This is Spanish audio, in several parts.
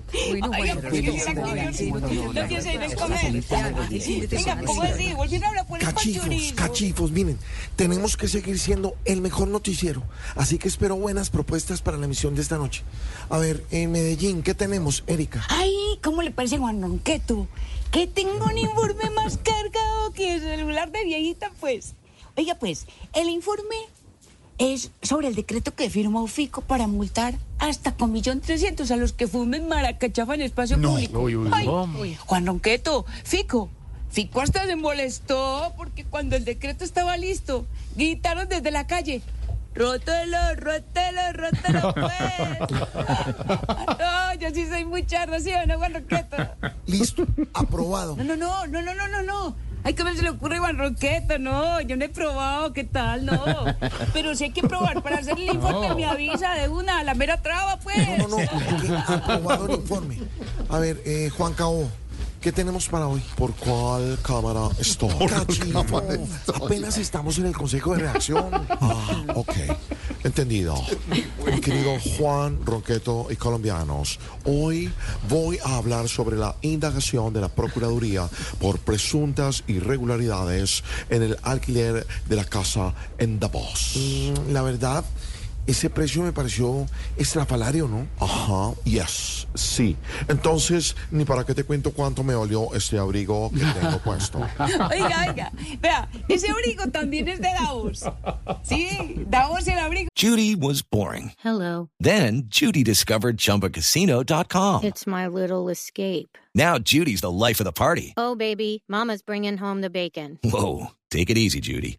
Pero sí, no, no, no quiero salir a comer. Venga, ¿cómo así? Volvieron a hablar por el Cachifos, chorizo. cachifos, miren, tenemos que seguir siendo el mejor noticiero, así que espero buenas propuestas para la emisión de esta noche. A ver, en Medellín, ¿qué tenemos, Erika? Ay, ¿cómo le parece Juan Ronqueto? Que tengo un informe más cargado que el celular de viejita, pues. Oiga, pues, el informe es sobre el decreto que firmó Fico para multar hasta con millón trescientos a los que fumen maracachafa en espacio público. Ay, Juan Ronqueto, Fico. Fico hasta se molestó porque cuando el decreto estaba listo, gritaron desde la calle. Rótelo, rótelo, rótelo, pues. No, yo sí soy mucha ración, ¿no, Juan Ronqueto? Listo, aprobado. No, no, no, no, no, no, no, no. Ay, ¿cómo se le ocurre Juan Roqueto? No, yo no he probado, ¿qué tal? No. Pero si hay que probar para hacer el informe, me avisa de una, la mera traba, pues. No, no, no, que el informe. A ver, eh, Juan Cabo, ¿qué tenemos para hoy? ¿Por cuál cámara estoy? Cachifo, apenas estamos en el consejo de reacción. Ah, ok, entendido. Mi querido Juan Ronqueto y colombianos, hoy voy a hablar sobre la indagación de la Procuraduría por presuntas irregularidades en el alquiler de la casa en Davos. Mm, la verdad, ese precio me pareció estrafalario, ¿no? Ajá, yes, sí. Entonces, ni para qué te cuento cuánto me olió este abrigo que tengo puesto. Oiga, oiga, vea, ese abrigo también es de Davos. Sí, Davos el abrigo. Judy was boring. Hello. Then Judy discovered ChumbaCasino.com. It's my little escape. Now Judy's the life of the party. Oh, baby, Mama's bringing home the bacon. Whoa, take it easy, Judy.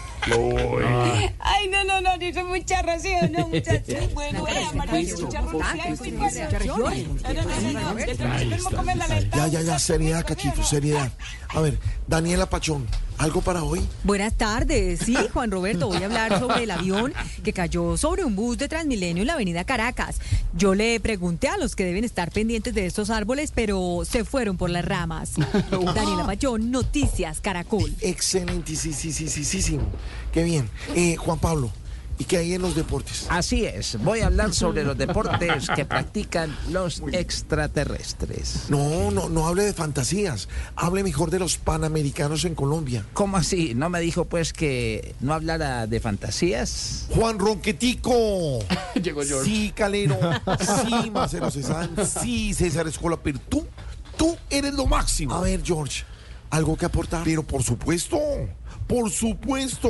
Ay, no, no, no, eso es mucha ración, no, muchachos. Bueno, muy buena. No, no, no, no, no, Ya, ya, ya, seriedad, cachito, seriedad. A ver, Daniela Pachón, ¿algo para hoy? Buenas tardes. Sí, Juan Roberto, voy a hablar sobre el avión que cayó sobre un bus de Transmilenio en la avenida Caracas. Yo le pregunté a los que deben estar pendientes de estos árboles, pero se fueron por las ramas. Daniela Pachón, Noticias Caracol. Excelente, sí, sí, sí, sí, sí, sí. Qué bien. Eh, Juan Pablo, ¿y qué hay en los deportes? Así es, voy a hablar sobre los deportes que practican los extraterrestres. No, no, no hable de fantasías. Hable mejor de los panamericanos en Colombia. ¿Cómo así? ¿No me dijo pues que no hablara de fantasías? Juan Ronquetico. Llegó George. Sí, Calero. Sí, Marcelo César. Sí, César Escola. Pero tú, tú eres lo máximo. A ver, George, ¿algo que aportar? Pero por supuesto. Por supuesto.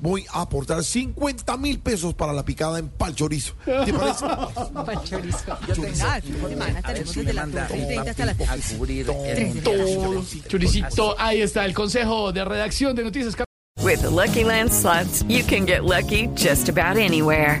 Voy a aportar 50 mil pesos para la picada en pal chorizo. ¿Te parece? Yo tengo Ah, fin de semana tenemos desde las 12 y 30 hasta las al cubrir el Todo. Choricito, ahí está el consejo de redacción de Noticias With the Lucky Land slots, you can get lucky just about anywhere.